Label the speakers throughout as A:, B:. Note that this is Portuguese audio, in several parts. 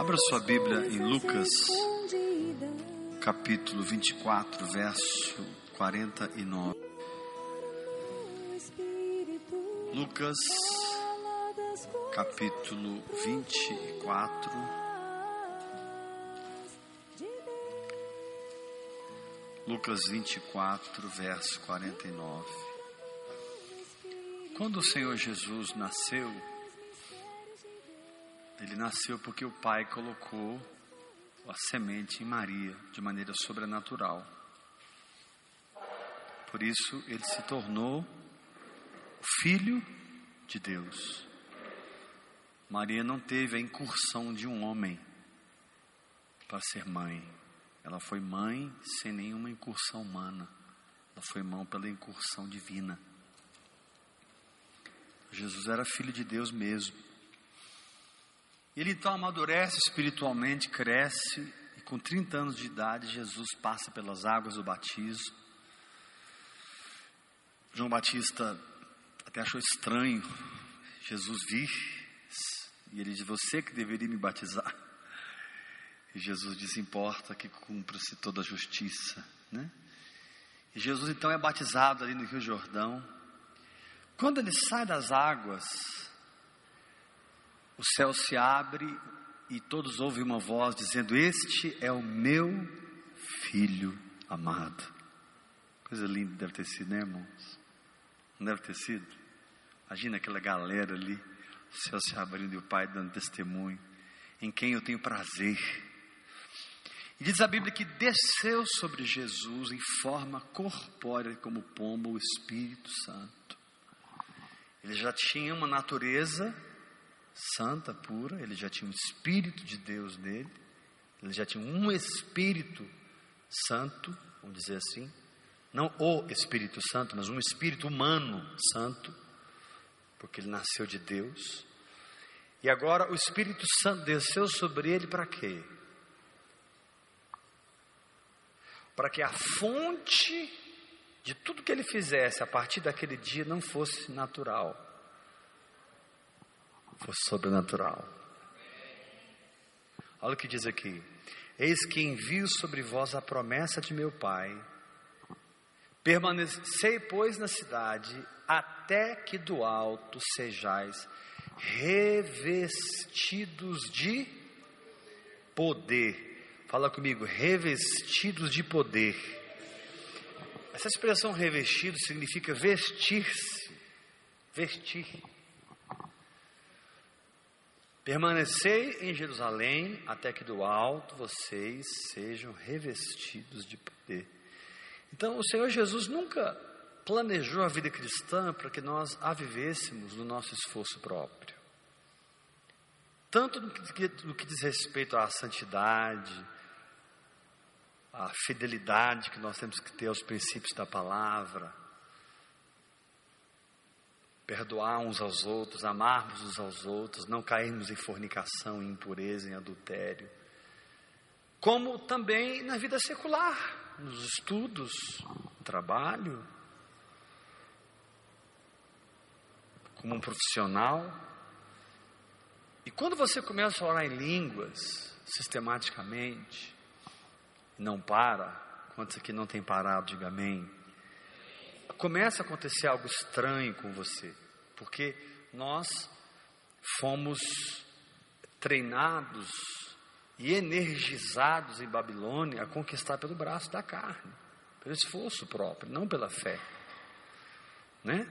A: Abra sua Bíblia em Lucas, capítulo 24, verso 49. Lucas, capítulo 24. Lucas 24, verso 49. Quando o Senhor Jesus nasceu, ele nasceu porque o Pai colocou a semente em Maria de maneira sobrenatural. Por isso ele se tornou filho de Deus. Maria não teve a incursão de um homem para ser mãe. Ela foi mãe sem nenhuma incursão humana. Ela foi mãe pela incursão divina. Jesus era filho de Deus mesmo. Ele então amadurece espiritualmente, cresce, e com 30 anos de idade, Jesus passa pelas águas do batismo. João Batista até achou estranho Jesus vir, e ele diz: Você que deveria me batizar. E Jesus diz: Importa que cumpra-se toda a justiça, né? E Jesus então é batizado ali no Rio Jordão. Quando ele sai das águas, o céu se abre e todos ouvem uma voz dizendo: Este é o meu filho amado. Coisa linda deve ter sido, né, irmãos? Não deve ter sido? Imagina aquela galera ali, o céu se abrindo e o Pai dando testemunho, em quem eu tenho prazer. E diz a Bíblia que desceu sobre Jesus em forma corpórea, como pombo, o Espírito Santo. Ele já tinha uma natureza santa, pura, ele já tinha um Espírito de Deus nele, ele já tinha um Espírito Santo, vamos dizer assim, não o Espírito Santo, mas um Espírito humano santo, porque ele nasceu de Deus. E agora o Espírito Santo desceu sobre ele para quê? Para que a fonte de tudo que ele fizesse a partir daquele dia não fosse natural, fosse sobrenatural. Olha o que diz aqui: Eis que envio sobre vós a promessa de meu Pai. Permanecei, pois, na cidade, até que do alto sejais revestidos de poder. Fala comigo, revestidos de poder. Essa expressão revestido significa vestir-se, vestir. Permanecei em Jerusalém até que do alto vocês sejam revestidos de poder. Então, o Senhor Jesus nunca planejou a vida cristã para que nós a vivêssemos no nosso esforço próprio. Tanto no que, no que diz respeito à santidade, à fidelidade que nós temos que ter aos princípios da palavra, perdoar uns aos outros, amarmos uns aos outros, não cairmos em fornicação, em impureza, em adultério. Como também na vida secular, nos estudos, no trabalho, como um profissional. E quando você começa a orar em línguas, sistematicamente, não para, quantos aqui não tem parado, diga amém começa a acontecer algo estranho com você, porque nós fomos treinados e energizados em Babilônia a conquistar pelo braço da carne, pelo esforço próprio, não pela fé. Né?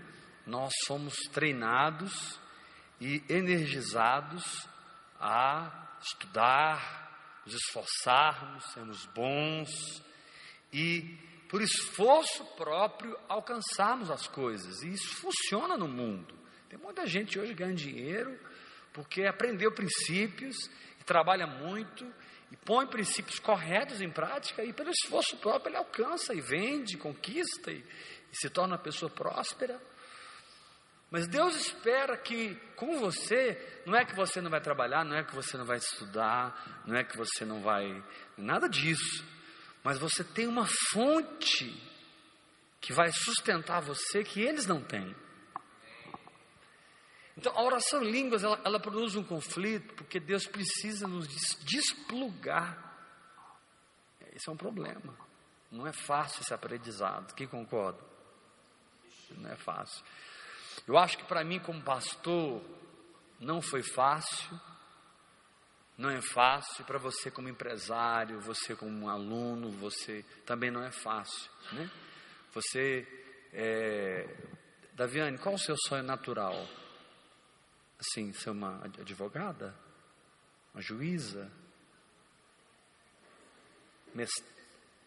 A: Nós somos treinados e energizados a estudar, nos esforçarmos, sermos bons e por esforço próprio, alcançarmos as coisas. E isso funciona no mundo. Tem muita gente hoje ganhando dinheiro porque aprendeu princípios e trabalha muito e põe princípios corretos em prática e pelo esforço próprio ele alcança e vende, conquista e, e se torna uma pessoa próspera. Mas Deus espera que com você, não é que você não vai trabalhar, não é que você não vai estudar, não é que você não vai. Nada disso mas você tem uma fonte que vai sustentar você que eles não têm. Então, a oração em línguas, ela, ela produz um conflito, porque Deus precisa nos desplugar. Esse é um problema. Não é fácil esse aprendizado. Quem concorda? Não é fácil. Eu acho que para mim, como pastor, não foi fácil. Não é fácil. Para você, como empresário, você, como um aluno, você também não é fácil. Né? Você, é... Daviane, qual o seu sonho natural? Assim, ser uma advogada? Uma juíza?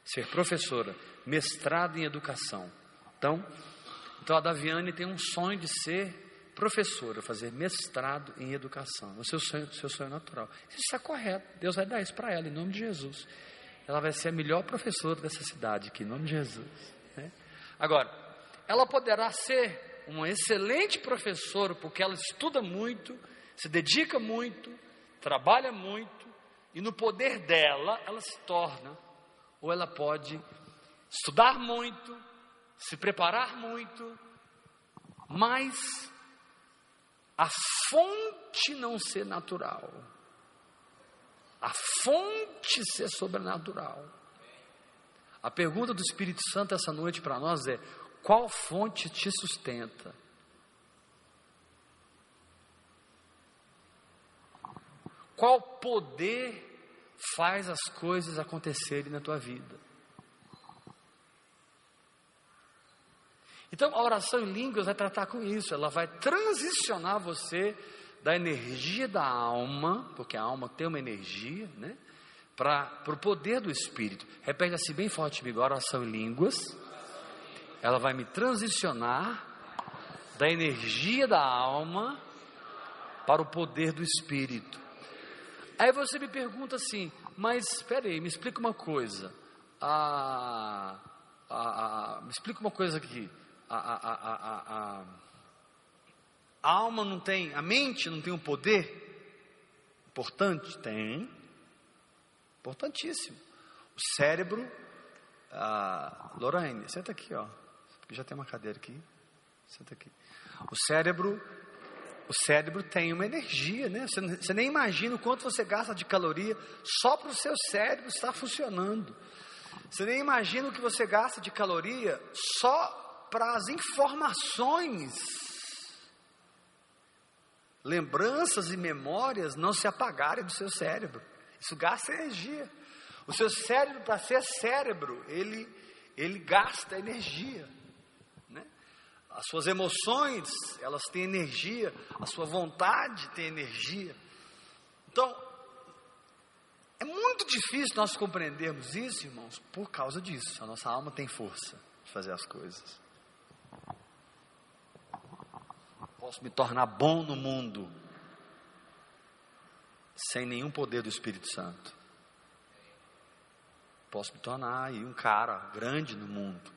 A: ser professora, mestrado em educação. Então, então a Daviane tem um sonho de ser professora, fazer mestrado em educação. O seu sonho, seu sonho natural. Isso está correto. Deus vai dar isso para ela, em nome de Jesus. Ela vai ser a melhor professora dessa cidade aqui, em nome de Jesus. Né? Agora, ela poderá ser uma excelente professora, porque ela estuda muito, se dedica muito, trabalha muito, e no poder dela, ela se torna, ou ela pode estudar muito, se preparar muito, mas a fonte não ser natural, a fonte ser sobrenatural. A pergunta do Espírito Santo essa noite para nós é: qual fonte te sustenta? Qual poder faz as coisas acontecerem na tua vida? Então, a oração em línguas vai tratar com isso, ela vai transicionar você da energia da alma, porque a alma tem uma energia, né? Para o poder do Espírito. Repete assim bem forte comigo: oração em línguas, ela vai me transicionar da energia da alma para o poder do Espírito. Aí você me pergunta assim, mas espera aí, me explica uma coisa. Ah, ah, ah, me explica uma coisa aqui. A, alma não tem, a mente não tem um poder importante? Tem. Importantíssimo. O cérebro, ah, Lorraine, senta aqui, ó. Já tem uma cadeira aqui. Senta aqui. O cérebro o cérebro tem uma energia, né? Você, você nem imagina o quanto você gasta de caloria só para o seu cérebro estar funcionando. Você nem imagina o que você gasta de caloria só para as informações, lembranças e memórias não se apagarem do seu cérebro. Isso gasta energia. O seu cérebro, para ser cérebro, ele, ele gasta energia. As suas emoções, elas têm energia, a sua vontade tem energia. Então, é muito difícil nós compreendermos isso, irmãos, por causa disso. A nossa alma tem força de fazer as coisas. Posso me tornar bom no mundo sem nenhum poder do Espírito Santo. Posso me tornar aí um cara grande no mundo.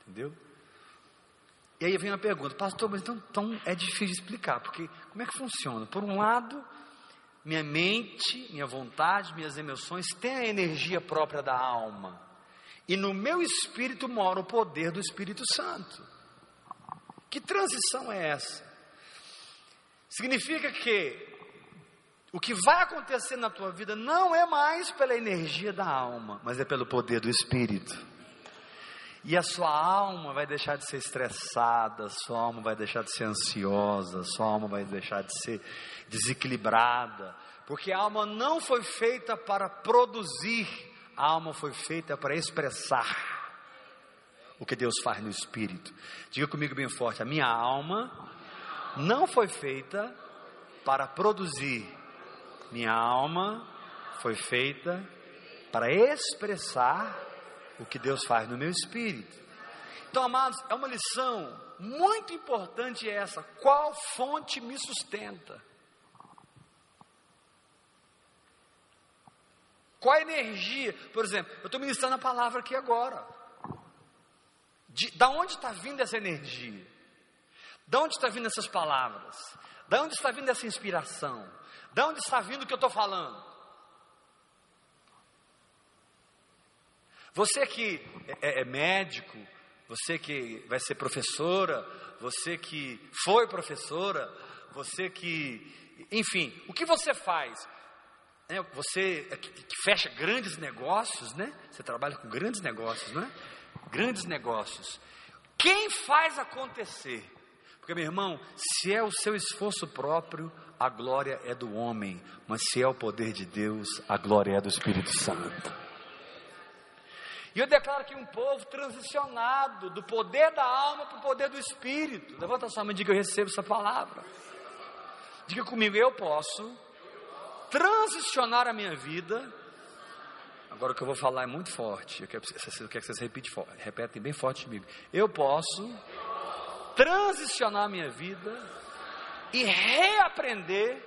A: Entendeu? E aí vem a pergunta, pastor, mas então, então é difícil explicar, porque como é que funciona? Por um lado, minha mente, minha vontade, minhas emoções têm a energia própria da alma, e no meu espírito mora o poder do Espírito Santo. Que transição é essa? Significa que o que vai acontecer na tua vida não é mais pela energia da alma, mas é pelo poder do Espírito. E a sua alma vai deixar de ser estressada, sua alma vai deixar de ser ansiosa, sua alma vai deixar de ser desequilibrada, porque a alma não foi feita para produzir, a alma foi feita para expressar o que Deus faz no espírito. Diga comigo bem forte: a minha alma não foi feita para produzir, minha alma foi feita para expressar o que Deus faz no meu espírito. Então, amados, é uma lição muito importante essa. Qual fonte me sustenta? Qual a energia? Por exemplo, eu estou ministrando a palavra aqui agora. De, da onde está vindo essa energia? Da onde está vindo essas palavras? Da onde está vindo essa inspiração? Da onde está vindo o que eu estou falando? Você que é, é médico, Você que vai ser professora, você que foi professora, você que, enfim, o que você faz? É, você que, que fecha grandes negócios, né? Você trabalha com grandes negócios, não é? Grandes negócios. Quem faz acontecer? Porque, meu irmão, se é o seu esforço próprio, a glória é do homem, mas se é o poder de Deus, a glória é do Espírito Santo. E eu declaro que um povo transicionado do poder da alma para o poder do espírito. Levanta a sua mão e diga: Eu recebo essa palavra. Diga comigo: Eu posso transicionar a minha vida. Agora o que eu vou falar é muito forte. Eu quero, eu quero que vocês repitem, repetem bem forte comigo. Eu posso transicionar a minha vida e reaprender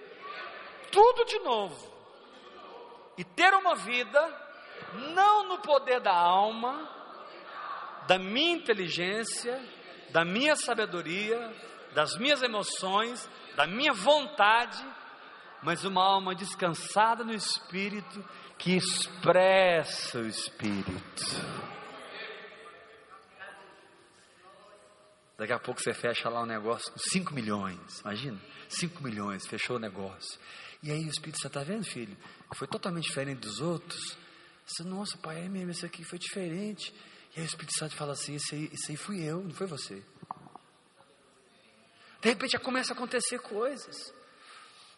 A: tudo de novo. E ter uma vida não no poder da alma, da minha inteligência, da minha sabedoria, das minhas emoções, da minha vontade, mas uma alma descansada no Espírito que expressa o Espírito. Daqui a pouco você fecha lá um negócio com 5 milhões, imagina, 5 milhões, fechou o negócio. E aí o Espírito, você está vendo, filho? Foi totalmente diferente dos outros. Você, nossa, pai, é mesmo, esse aqui foi diferente. E aí o Espírito Santo fala assim: esse aí, esse aí fui eu, não foi você. De repente já começa a acontecer coisas,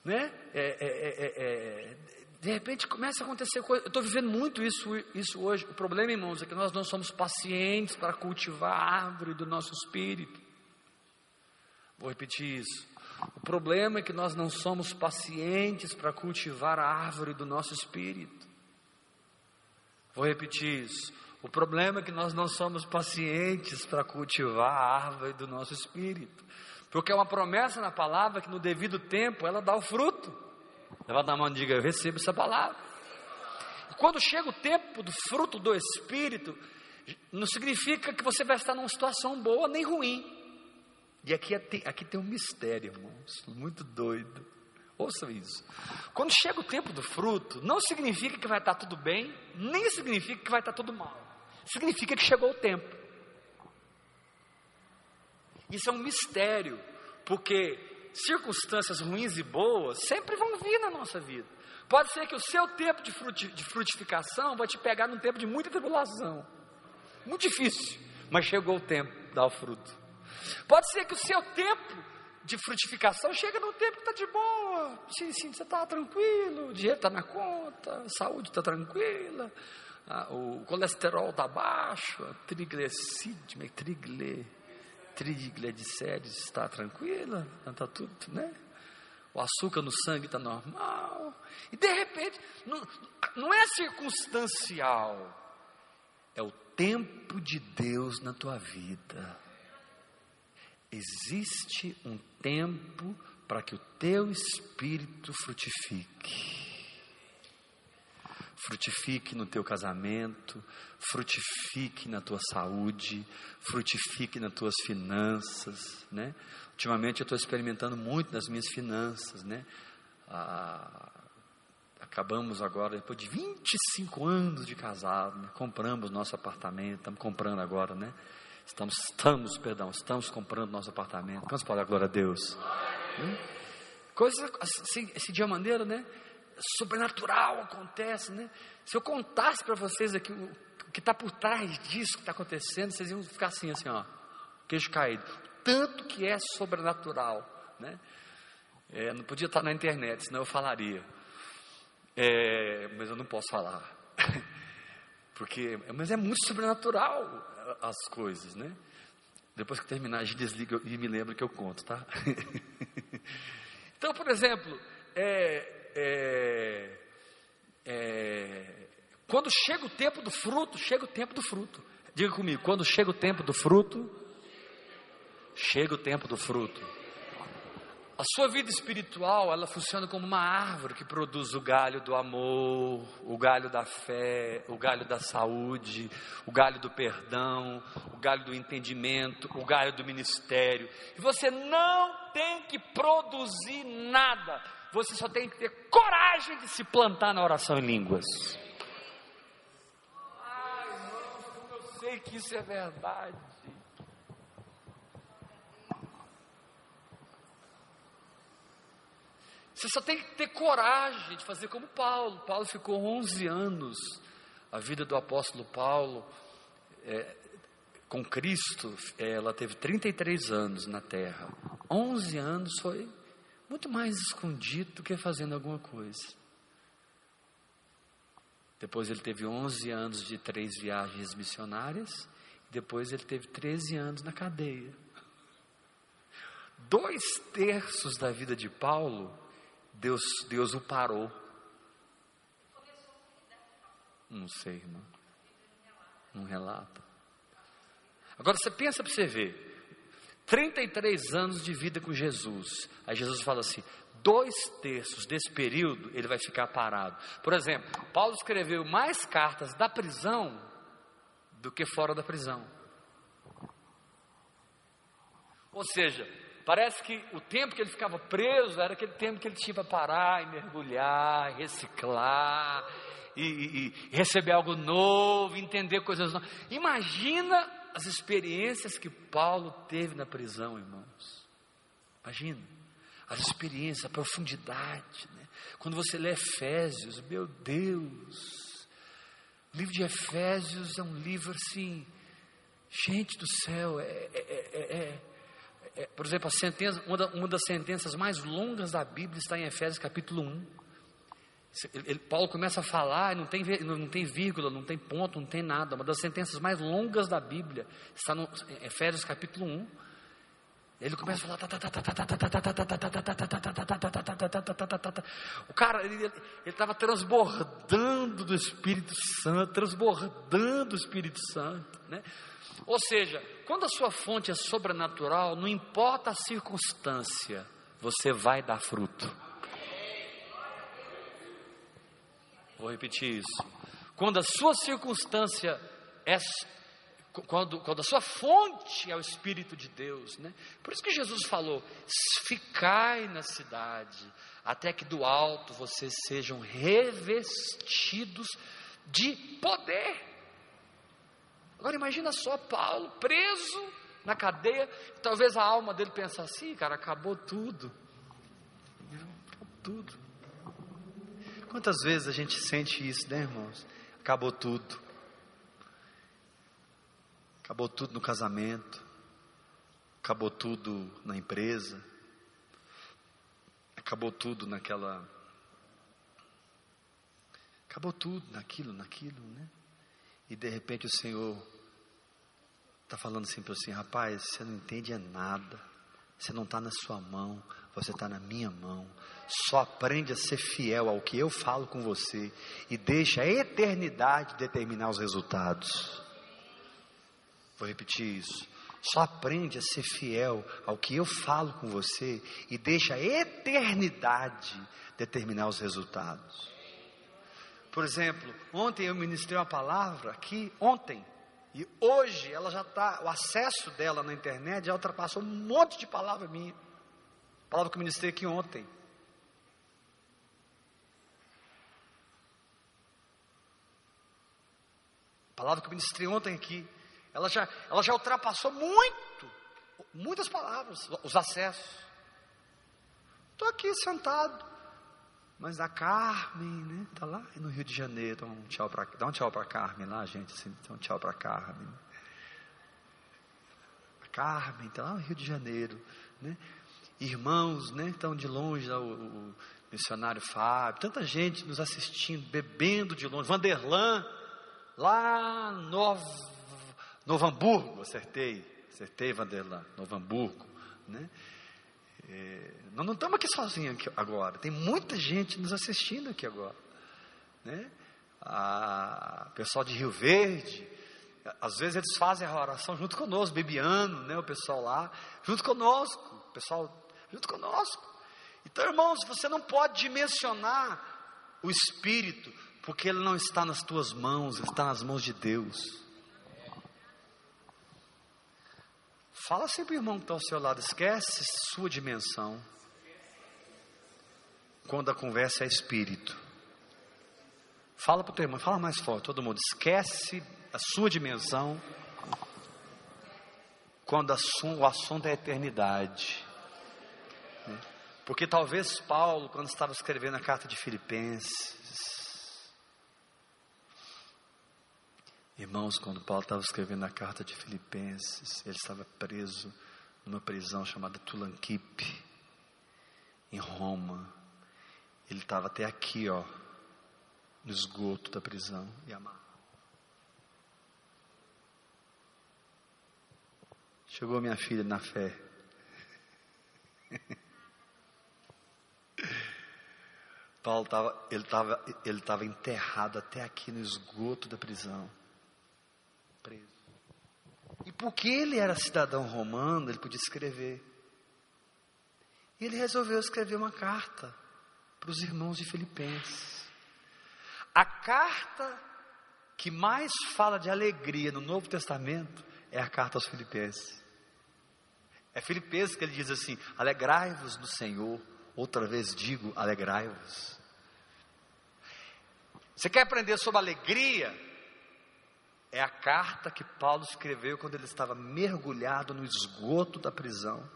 A: né? É, é, é, de repente começa a acontecer coisas. Eu estou vivendo muito isso, isso hoje. O problema, irmãos, é que nós não somos pacientes para cultivar a árvore do nosso espírito. Vou repetir isso. O problema é que nós não somos pacientes para cultivar a árvore do nosso espírito. Vou repetir isso. O problema é que nós não somos pacientes para cultivar a árvore do nosso espírito. Porque é uma promessa na palavra que no devido tempo ela dá o fruto. Levanta a mão e diga: Eu recebo essa palavra. E quando chega o tempo do fruto do espírito, não significa que você vai estar numa situação boa nem ruim. E aqui, é, aqui tem um mistério, irmãos, muito doido. Ouça isso. Quando chega o tempo do fruto, não significa que vai estar tudo bem, nem significa que vai estar tudo mal. Significa que chegou o tempo. Isso é um mistério, porque circunstâncias ruins e boas sempre vão vir na nossa vida. Pode ser que o seu tempo de, frutificação vai te pegar num tempo de muita tribulação. Muito difícil, mas chegou o tempo de dar o fruto. Pode ser que o seu tempo de frutificação chega num tempo que está de boa. Sim, sim, você está tranquilo, o dinheiro está na conta, a saúde está tranquila, a, o colesterol está baixo, a triglicídio, trigle, triglicérides está tranquila, está tudo, né? O açúcar no sangue está normal. E de repente, não, não é circunstancial, é o tempo de Deus na tua vida. Existe um tempo para que o teu espírito frutifique. Frutifique no teu casamento, frutifique na tua saúde, frutifique nas tuas finanças, né? Ultimamente eu estou experimentando muito nas minhas finanças, né? Ah, acabamos agora, depois de 25 anos de casado, né? compramos nosso apartamento, estamos comprando agora, né? Estamos, estamos, perdão, estamos comprando nosso apartamento. Vamos falar glória a Deus. Hum? Assim, assim, de uma maneira, né? Sobrenatural acontece, né? Se eu contasse para vocês aqui o, o que está por trás disso que está acontecendo, vocês iam ficar assim, assim, ó, queijo caído. Tanto que é sobrenatural, né? É, não podia estar na internet, senão eu falaria. É, mas eu não posso falar. Porque, mas é muito sobrenatural as coisas, né? Depois que terminar, a gente desliga e me lembra que eu conto, tá? então, por exemplo, é, é, é, quando chega o tempo do fruto, chega o tempo do fruto. Diga comigo, quando chega o tempo do fruto, chega o tempo do fruto. A sua vida espiritual, ela funciona como uma árvore que produz o galho do amor, o galho da fé, o galho da saúde, o galho do perdão, o galho do entendimento, o galho do ministério. E você não tem que produzir nada, você só tem que ter coragem de se plantar na oração em línguas. Ai, irmãos, como eu sei que isso é verdade. Você só tem que ter coragem de fazer como Paulo. Paulo ficou 11 anos. A vida do apóstolo Paulo é, com Cristo, ela teve 33 anos na terra. 11 anos foi muito mais escondido do que fazendo alguma coisa. Depois ele teve 11 anos de três viagens missionárias. Depois ele teve 13 anos na cadeia. Dois terços da vida de Paulo, Deus, Deus o parou. Não sei, irmão. Não relata. Agora você pensa para você ver. 33 anos de vida com Jesus. Aí Jesus fala assim: dois terços desse período ele vai ficar parado. Por exemplo, Paulo escreveu mais cartas da prisão do que fora da prisão. Ou seja, parece que o tempo que ele ficava preso era aquele tempo que ele tinha para parar e mergulhar, reciclar, e, e, e receber algo novo, entender coisas novas. Imagina as experiências que Paulo teve na prisão, irmãos. Imagina, as experiências, a profundidade. Né? Quando você lê Efésios, meu Deus, o livro de Efésios é um livro assim, gente do céu, é, é, é, por exemplo, a sentença, uma, uma das sentenças mais longas da Bíblia está em Efésios capítulo 1. Ele, Paulo começa a falar, não tem, não tem vírgula, não tem ponto, não tem nada. Uma das sentenças mais longas da Bíblia está no Efésios capítulo 1. Ele começa a falar. O cara, ele estava transbordando do Espírito Santo, transbordando do Espírito Santo. Né? Ou seja, quando a sua fonte é sobrenatural, não importa a circunstância, você vai dar fruto. Vou repetir isso. Quando a sua circunstância é quando, quando a sua fonte é o Espírito de Deus, né? Por isso que Jesus falou: ficai na cidade, até que do alto vocês sejam revestidos de poder. Agora imagina só Paulo preso na cadeia, talvez a alma dele pensasse assim, cara, acabou tudo. Acabou tudo. Quantas vezes a gente sente isso, né, irmãos? Acabou tudo. Acabou tudo no casamento. Acabou tudo na empresa. Acabou tudo naquela. Acabou tudo naquilo, naquilo, né? E de repente o Senhor está falando assim para você, rapaz, você não entende é nada. Você não está na sua mão, você está na minha mão. Só aprende a ser fiel ao que eu falo com você e deixa a eternidade determinar os resultados. Vou repetir isso. Só aprende a ser fiel ao que eu falo com você e deixa a eternidade determinar os resultados. Por exemplo, ontem eu ministrei uma palavra aqui, ontem, e hoje ela já está, o acesso dela na internet já ultrapassou um monte de palavra minha. Palavra que eu ministrei aqui ontem. Palavra que eu ministrei ontem aqui. Ela já, ela já ultrapassou muito, muitas palavras, os acessos. Estou aqui sentado, mas a Carmen, né? Está lá no Rio de Janeiro. Dá um tchau para dá um tchau para Carmen lá, gente. Assim, dá um tchau para Carmen. A Carmen está lá no Rio de Janeiro, né? irmãos, né, estão de longe, o, o, missionário Fábio, tanta gente nos assistindo, bebendo de longe, Vanderlan, lá no Novo Hamburgo, acertei, acertei Vanderlan, Novo Hamburgo, né, é, nós não estamos aqui sozinhos aqui agora, tem muita gente nos assistindo aqui agora, né, a pessoal de Rio Verde, às vezes eles fazem a oração junto conosco, Bebiano, né, o pessoal lá, junto conosco, pessoal junto conosco. Então, irmãos, você não pode dimensionar o Espírito, porque ele não está nas tuas mãos, está nas mãos de Deus. Fala sempre, irmão que está ao seu lado, esquece sua dimensão. Quando a conversa é espírito. Fala para o teu irmão, fala mais forte, todo mundo, esquece a sua dimensão. Quando o assunto é eternidade. Porque talvez Paulo, quando estava escrevendo a carta de Filipenses, irmãos, quando Paulo estava escrevendo a carta de Filipenses, ele estava preso numa prisão chamada Tulanquipe, em Roma. Ele estava até aqui, ó, no esgoto da prisão e amarrado. Chegou minha filha na fé. Paulo estava, ele estava, ele estava enterrado até aqui no esgoto da prisão, preso. E porque ele era cidadão romano, ele podia escrever. E ele resolveu escrever uma carta para os irmãos de Filipenses. A carta que mais fala de alegria no Novo Testamento é a carta aos Filipenses. É Filipenses que ele diz assim: alegrai-vos no Senhor. Outra vez digo, alegrai-vos. Você quer aprender sobre alegria? É a carta que Paulo escreveu quando ele estava mergulhado no esgoto da prisão.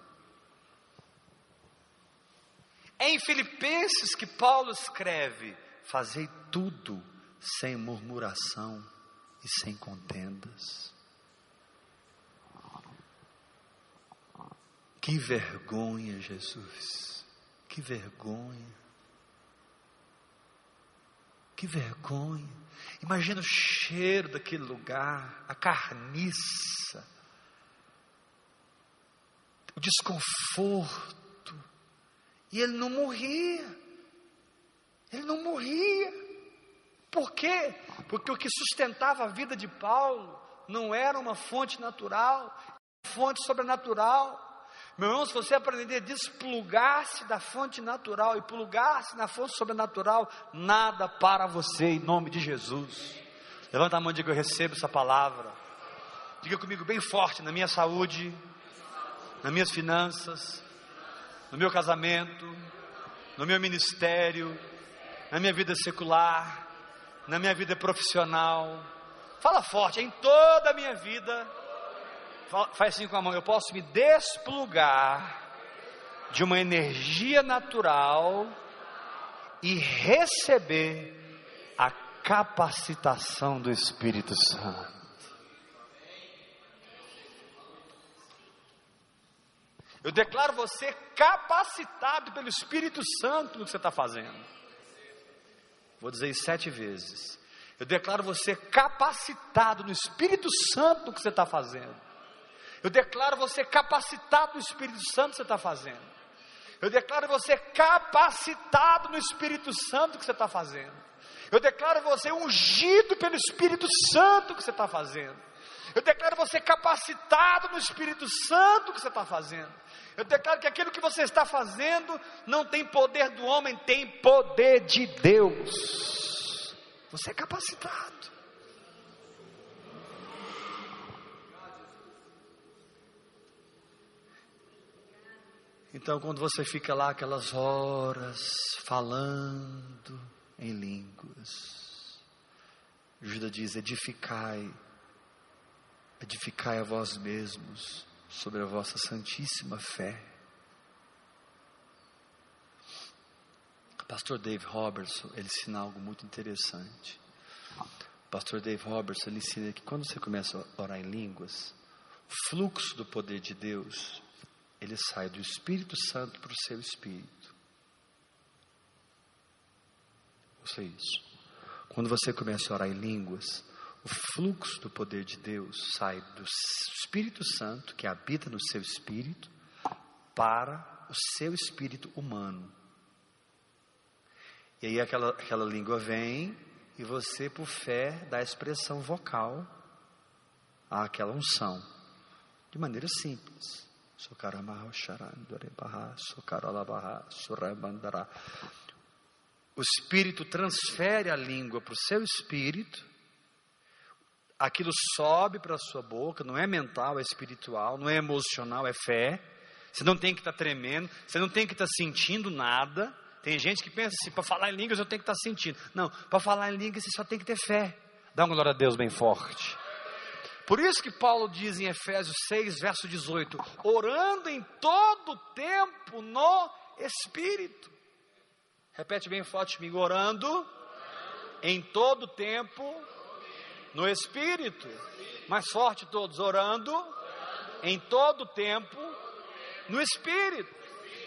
A: É em Filipenses que Paulo escreve: Fazei tudo sem murmuração e sem contendas. Que vergonha, Jesus. Que vergonha. Que vergonha. Imagina o cheiro daquele lugar, a carniça, o desconforto. E ele não morria. Ele não morria. Por quê? Porque o que sustentava a vida de Paulo não era uma fonte natural, fonte sobrenatural. Meu irmão, se você aprender a desplugar-se da fonte natural e plugar-se na fonte sobrenatural, nada para você em nome de Jesus. Levanta a mão e diga: Eu recebo essa palavra. Diga comigo bem forte: na minha saúde, nas minhas finanças, no meu casamento, no meu ministério, na minha vida secular, na minha vida profissional. Fala forte, em toda a minha vida faz assim com a mão, eu posso me desplugar de uma energia natural e receber a capacitação do Espírito Santo. Eu declaro você capacitado pelo Espírito Santo no que você está fazendo. Vou dizer isso sete vezes. Eu declaro você capacitado no Espírito Santo no que você está fazendo. Eu declaro você capacitado no Espírito Santo que você está fazendo. Eu declaro você capacitado no Espírito Santo que você está fazendo. Eu declaro você ungido pelo Espírito Santo que você está fazendo. Eu declaro você capacitado no Espírito Santo que você está fazendo. Eu declaro que aquilo que você está fazendo não tem poder do homem, tem poder de Deus. Você é capacitado. Então, quando você fica lá aquelas horas falando em línguas, Judas diz: edificai, edificai a vós mesmos sobre a vossa santíssima fé. O pastor Dave Robertson, ele ensina algo muito interessante. O pastor Dave Robertson, ele ensina que quando você começa a orar em línguas, o fluxo do poder de Deus ele sai do Espírito Santo para o seu espírito. Ouça isso. Quando você começa a orar em línguas, o fluxo do poder de Deus sai do Espírito Santo, que habita no seu espírito, para o seu espírito humano. E aí aquela, aquela língua vem e você, por fé, dá expressão vocal àquela unção, de maneira simples. O Espírito transfere a língua para o seu espírito, aquilo sobe para a sua boca, não é mental, é espiritual, não é emocional, é fé. Você não tem que estar tá tremendo, você não tem que estar tá sentindo nada. Tem gente que pensa assim: para falar em línguas eu tenho que estar tá sentindo. Não, para falar em línguas você só tem que ter fé. Dá uma glória a Deus bem forte. Por isso que Paulo diz em Efésios 6, verso 18: orando em todo tempo no Espírito. Repete bem forte comigo: orando em todo tempo no Espírito. Mais forte todos, orando em todo tempo no Espírito.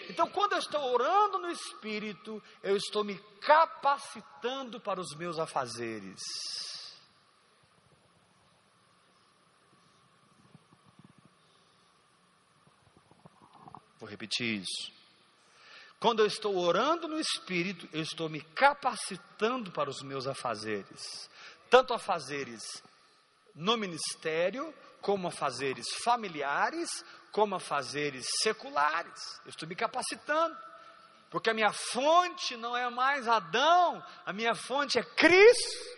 A: Então, quando eu estou orando no Espírito, eu estou me capacitando para os meus afazeres. Vou repetir isso. Quando eu estou orando no Espírito, eu estou me capacitando para os meus afazeres, tanto afazeres no ministério, como afazeres familiares, como afazeres seculares. Eu estou me capacitando, porque a minha fonte não é mais Adão, a minha fonte é Cristo.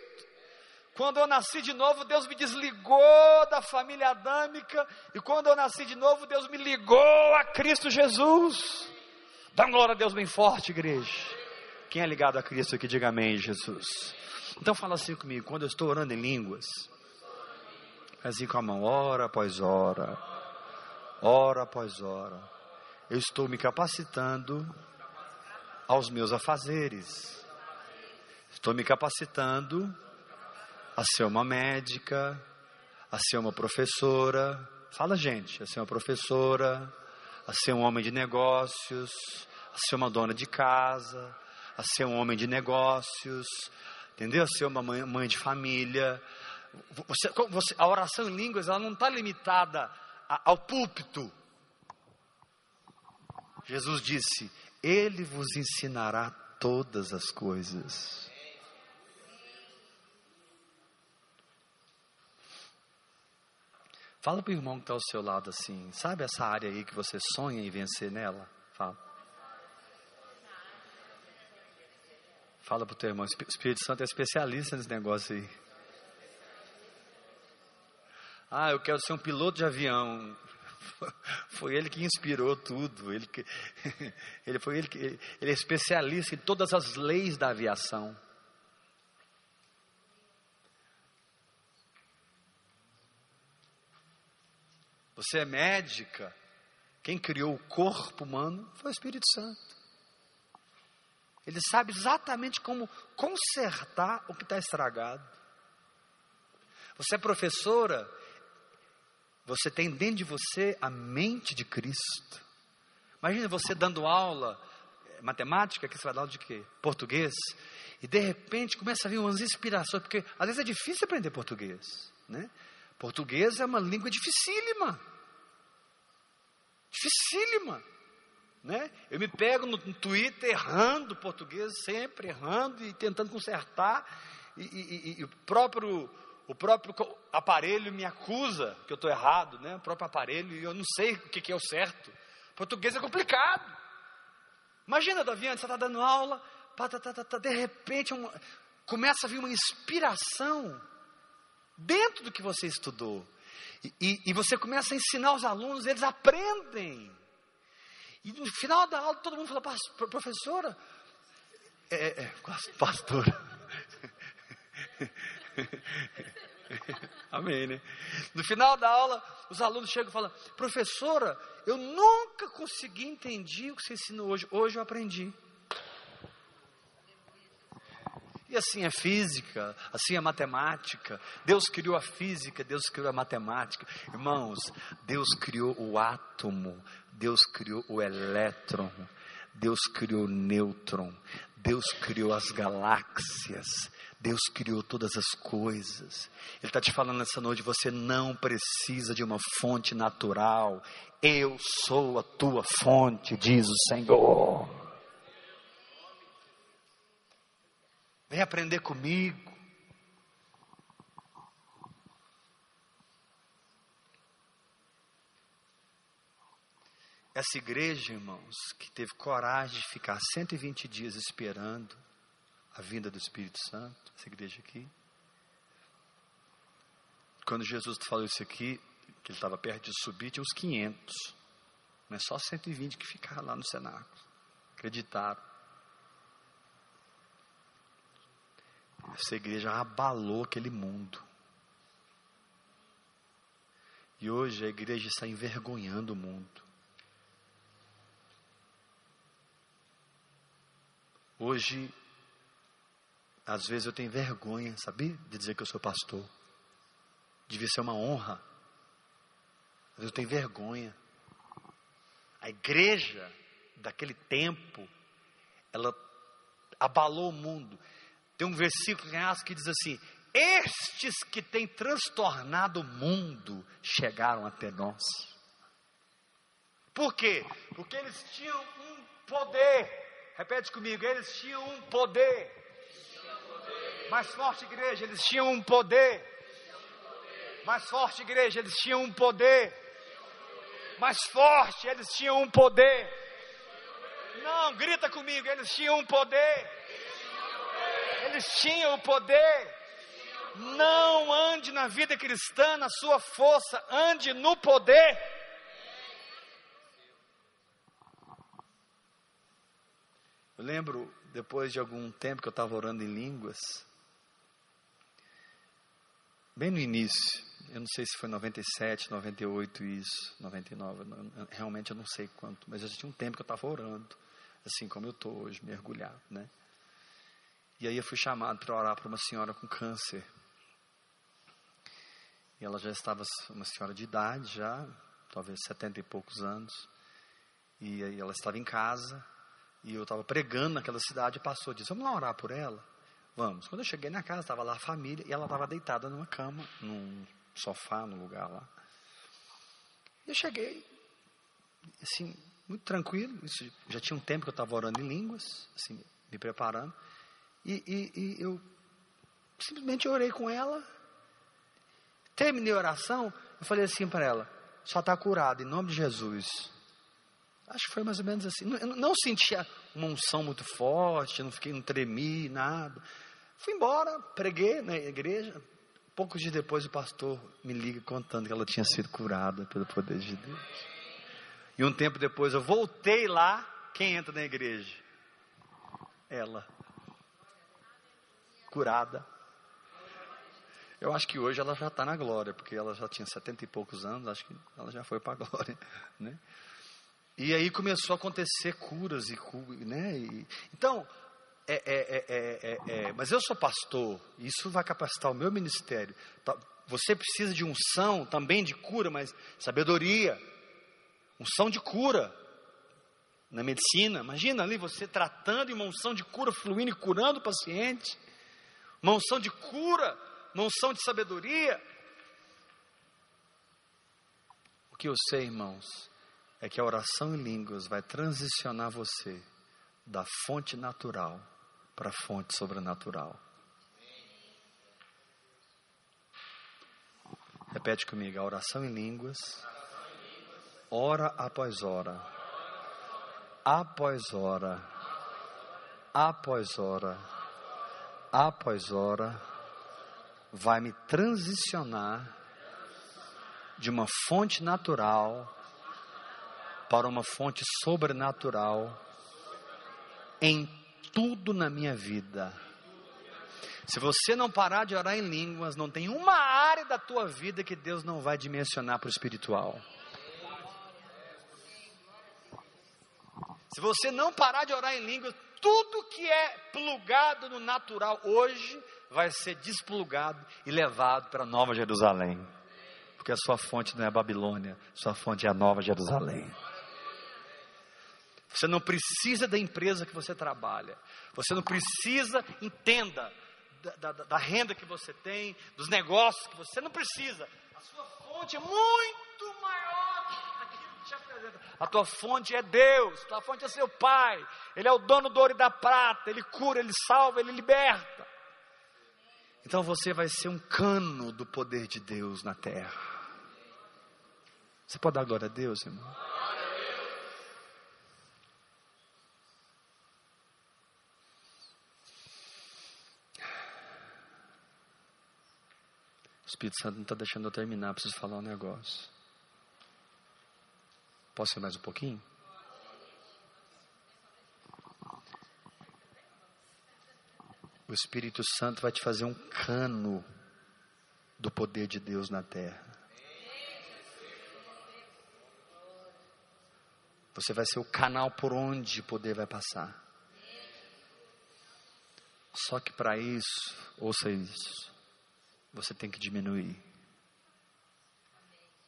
A: Quando eu nasci de novo, Deus me desligou da família adâmica, e quando eu nasci de novo, Deus me ligou a Cristo Jesus. Dá glória a Deus bem forte, igreja. Quem é ligado a Cristo aqui, diga amém, Jesus. Então fala assim comigo, quando eu estou orando em línguas, assim com a mão, hora após hora, hora após hora, eu estou me capacitando aos meus afazeres. Estou me capacitando a ser uma médica, a ser uma professora. Fala, gente, a ser uma professora, a ser um homem de negócios, a ser uma dona de casa, a ser um homem de negócios, entendeu? A ser uma mãe, mãe de família. Você, você, a oração em línguas ela não está limitada ao púlpito. Jesus disse: Ele vos ensinará todas as coisas. Fala para o irmão que está ao seu lado assim, sabe essa área aí que você sonha em vencer nela? Fala. Fala para o teu irmão, o Espírito Santo é especialista nesse negócio aí. Ah, eu quero ser um piloto de avião. Foi ele que inspirou tudo. Ele, que, ele foi ele que ele é especialista em todas as leis da aviação. Você é médica. Quem criou o corpo humano foi o Espírito Santo. Ele sabe exatamente como consertar o que está estragado. Você é professora, você tem dentro de você a mente de Cristo. Imagina você dando aula, eh, matemática, que você vai dar aula de quê? Português. E de repente começa a vir umas inspirações, porque às vezes é difícil aprender português, né? Português é uma língua dificílima. Dificílima. Né? Eu me pego no, Twitter errando português, sempre errando e tentando consertar, e, e, e, e o, próprio, o próprio aparelho me acusa que eu estou errado, né? o próprio aparelho, e eu não sei o que, que é o certo. Português é complicado. Imagina, Davi, você está dando aula, pá, tá, tá, tá, tá, de repente uma, começa a vir uma inspiração dentro do que você estudou. E, e, você começa a ensinar os alunos, eles aprendem. E no final da aula, todo mundo fala, professora, é, é, pastora. Amém, né? No final da aula, os alunos chegam e falam: Professora, eu nunca consegui entender o que você ensinou hoje. Hoje eu aprendi. E assim é física, assim é matemática. Deus criou a física, Deus criou a matemática. Irmãos, Deus criou o átomo, Deus criou o elétron, Deus criou o nêutron, Deus criou as galáxias, Deus criou todas as coisas. Ele está te falando nessa noite: você não precisa de uma fonte natural. Eu sou a tua fonte, diz o Senhor. Vem aprender comigo. Essa igreja, irmãos, que teve coragem de ficar 120 dias esperando a vinda do Espírito Santo, essa igreja aqui. Quando Jesus falou isso aqui, que ele estava perto de subir, tinha uns 500. Não é só 120 que ficaram lá no cenáculo. Acreditaram. Essa igreja abalou aquele mundo. E hoje a igreja está envergonhando o mundo. Hoje, às vezes eu tenho vergonha, sabia? De dizer que eu sou pastor. Devia ser uma honra. Vezes eu tenho vergonha. A igreja daquele tempo, ela abalou o mundo. Tem um versículo em Atos que diz assim: Estes que têm transtornado o mundo chegaram até nós. Por quê? Porque eles tinham um poder. Repete comigo, eles tinham um poder. Mais forte, igreja, eles tinham um poder. Mais forte, igreja, eles tinham um poder. Mais forte, eles tinham um poder. Não, grita comigo, eles tinham um poder. Eles tinham o poder. Não ande na vida cristã na sua força, ande no poder. Eu lembro, depois de algum tempo que eu estava orando em línguas, bem no início, eu não sei se foi 97, 98 isso, 99, realmente eu não sei quanto, mas já tinha um tempo que eu estava orando, assim como eu estou hoje, mergulhado, né? E aí eu fui chamado para orar para uma senhora com câncer. E ela já estava uma senhora de idade, já, talvez setenta e poucos anos. E aí ela estava em casa, e eu estava pregando naquela cidade, e passou disse: Vamos lá orar por ela? Vamos. Quando eu cheguei na casa, estava lá a família e ela estava deitada numa cama, num sofá, no lugar lá. E eu cheguei, assim, muito tranquilo. Isso já tinha um tempo que eu estava orando em línguas, assim, me preparando. E, e, e eu simplesmente orei com ela. Terminei a oração, eu falei assim para ela: só está curado, em nome de Jesus. Acho que foi mais ou menos assim. Não, não sentia uma unção muito forte, não fiquei, não tremi, nada. Fui embora, preguei na igreja. Poucos dias depois o pastor me liga contando que ela tinha sido curada pelo poder de Deus. E um tempo depois eu voltei lá, quem entra na igreja? Ela. Curada. Eu acho que hoje ela já está na glória, porque ela já tinha setenta e poucos anos, acho que ela já foi para a glória, né? E aí começou a acontecer curas e, né? E, então, é, é, é, é, mas eu sou pastor, isso vai capacitar o meu ministério. Você precisa de unção também de cura, mas sabedoria, unção de cura na medicina. Imagina ali você tratando e uma unção de cura fluindo e curando o paciente, uma unção de cura, uma unção de sabedoria. O que eu sei, irmãos, é que a oração em línguas vai transicionar você da fonte natural para a fonte sobrenatural. Repete comigo, a oração em línguas, hora após hora, após hora, após hora, após hora, vai me transicionar de uma fonte natural para uma fonte sobrenatural em tudo na minha vida. Se você não parar de orar em línguas, não tem uma área da tua vida que Deus não vai dimensionar para o espiritual. Se você não parar de orar em línguas, tudo que é plugado no natural hoje vai ser desplugado e levado para Nova Jerusalém. Porque a sua fonte não é a Babilônia, sua fonte é a Nova Jerusalém. Você não precisa da empresa que você trabalha. Você não precisa, entenda, da, da, da renda que você tem, dos negócios que você, você não precisa. A sua fonte é muito maior daquilo que te apresenta. A tua fonte é Deus, a tua fonte é seu Pai. Ele é o dono do ouro e da prata. Ele cura, ele salva, ele liberta. Então você vai ser um cano do poder de Deus na terra. Você pode dar glória a Deus, irmão? Espírito Santo não está deixando eu terminar, preciso falar um negócio. Posso ser mais um pouquinho? O Espírito Santo vai te fazer um cano do poder de Deus na terra. Você vai ser o canal por onde o poder vai passar. Só que para isso, ouça isso, você tem que diminuir.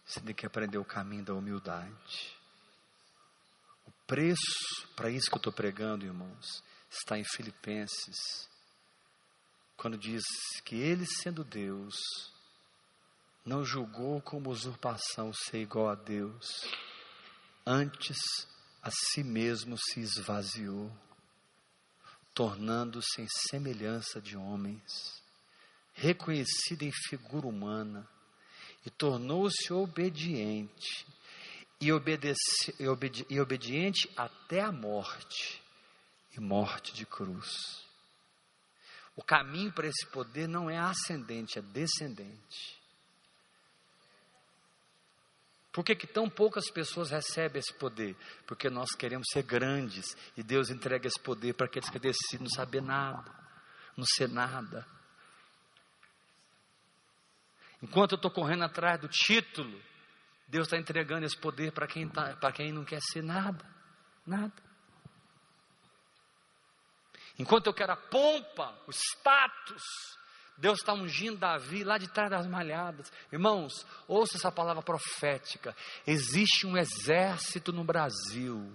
A: Você tem que aprender o caminho da humildade. O preço para isso que eu estou pregando, irmãos, está em Filipenses, quando diz que ele, sendo Deus, não julgou como usurpação ser igual a Deus, antes a si mesmo se esvaziou, tornando-se em semelhança de homens, reconhecido em figura humana, e tornou-se obediente, e, obedece, e, obedi, e obediente até a morte e morte de cruz. O caminho para esse poder não é ascendente, é descendente. Por que, que tão poucas pessoas recebem esse poder? Porque nós queremos ser grandes e Deus entrega esse poder para aqueles que decidem não saber nada, não ser nada. Enquanto eu estou correndo atrás do título, Deus está entregando esse poder para quem, tá, quem não quer ser nada, nada. Enquanto eu quero a pompa, o status, Deus está ungindo Davi lá de trás das malhadas. Irmãos, ouça essa palavra profética. Existe um exército no Brasil,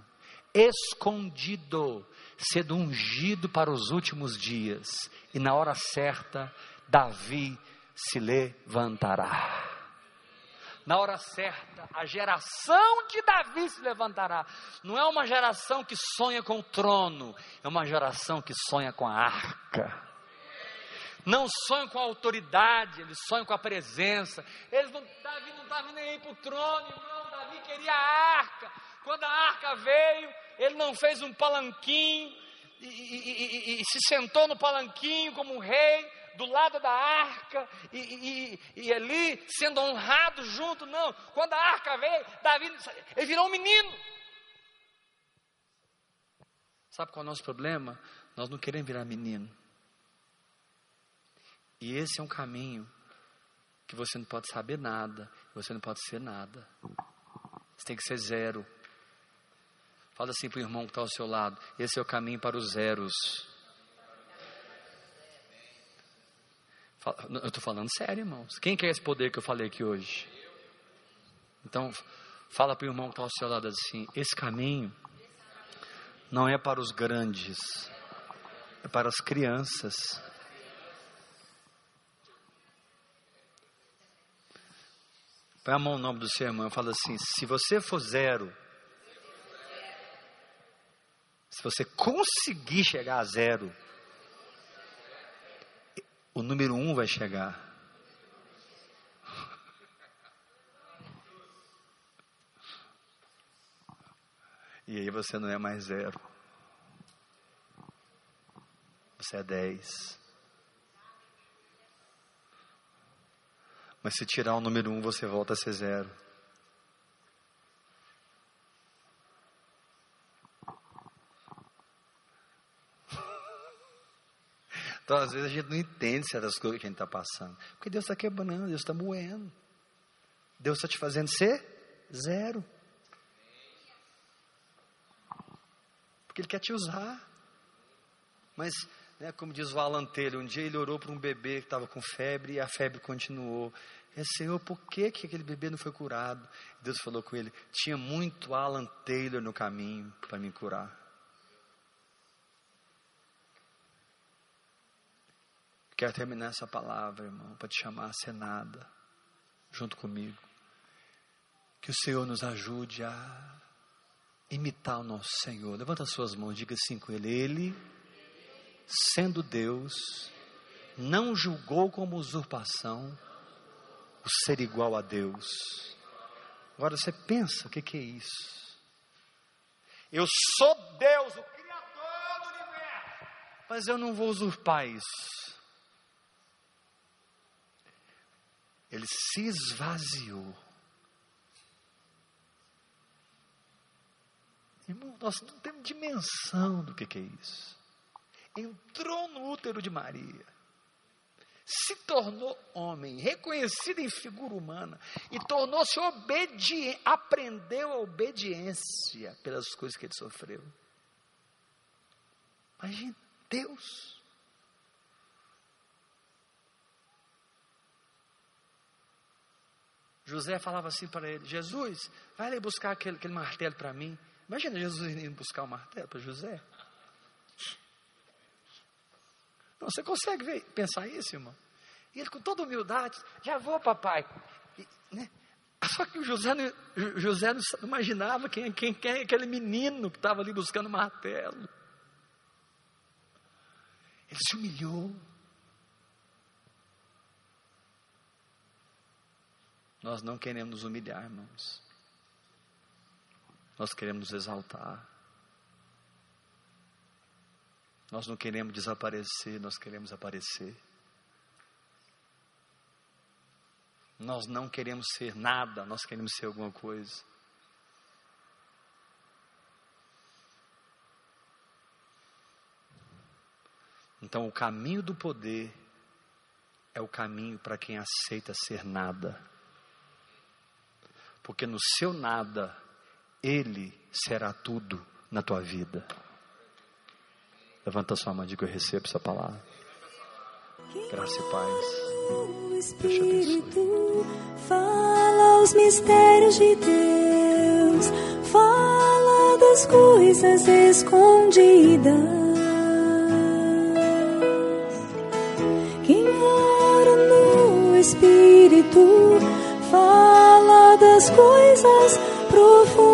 A: escondido, sendo ungido para os últimos dias. E na hora certa, Davi se levantará. Na hora certa, a geração de Davi se levantará. Não é uma geração que sonha com o trono, é uma geração que sonha com a arca não sonham com a autoridade, eles sonham com a presença. Eles não, Davi não estava nem aí para o trono, irmão. Davi queria a arca. Quando a arca veio, ele não fez um palanquinho e, e, e, e se sentou no palanquinho como um rei do lado da arca e, e, ali sendo honrado junto. Não, quando a arca veio, Davi ele virou um menino. Sabe qual é o nosso problema? Nós não queremos virar menino. E esse é um caminho que você não pode saber nada, você não pode ser nada. Você tem que ser zero. Fala assim para o irmão que está ao seu lado: esse é o caminho para os zeros. Eu estou falando sério, irmãos. Quem quer esse poder que eu falei aqui hoje? Então, fala para o irmão que está ao seu lado assim: esse caminho não é para os grandes, é para as crianças. Põe a mão no nome do seu irmão e fala assim: se você for zero, se você conseguir chegar a zero, o número um vai chegar. E aí você não é mais zero. Você é dez. Mas se tirar o número um, você volta a ser zero. Então, às vezes, a gente não entende certas coisas que a gente está passando. Porque Deus está quebrando, Deus está moendo. Deus está te fazendo ser zero. Porque Ele quer te usar. Mas né, como diz o Alan Taylor, um dia ele orou para um bebê que estava com febre e a febre continuou. E Senhor, por que, que aquele bebê não foi curado? Deus falou com ele: tinha muito Alan Taylor no caminho para me curar. Quero terminar essa palavra, irmão, para te chamar a ser nada, junto comigo. Que o Senhor nos ajude a imitar o nosso Senhor. Levanta as suas mãos, diga assim com Ele: Ele sendo Deus, não julgou como usurpação o ser igual a Deus. Agora você pensa, o que, que é isso? Eu sou Deus, o Criador do universo, mas eu não vou usurpar isso. Ele se esvaziou. Irmão, nós não temos dimensão do que, é isso entrou no útero de Maria, se tornou homem, reconhecido em figura humana, e tornou-se obediente, aprendeu a obediência pelas coisas que ele sofreu. Imagine Deus, José falava assim para ele: Jesus, vai ali buscar aquele, aquele martelo para mim. Imagina Jesus indo buscar o um martelo para José. Não, você consegue ver, pensar isso, irmão? E ele com toda humildade, já vou, papai. E, né? Só que o José, José não imaginava quem, quem, quem é aquele menino que estava ali buscando martelo. Ele se humilhou. Nós não queremos nos humilhar, irmãos. Nós queremos nos exaltar. Nós não queremos desaparecer, nós queremos aparecer. Nós não queremos ser nada, nós queremos ser alguma coisa. Então, o caminho do poder é o caminho para quem aceita ser nada. Porque no seu nada, Ele será tudo na tua vida. Levanta sua mão e diga: Eu recebo essa palavra. Graça e paz. Deus te. Fala os mistérios de Deus. Fala das coisas escondidas. Espírito das coisas profundas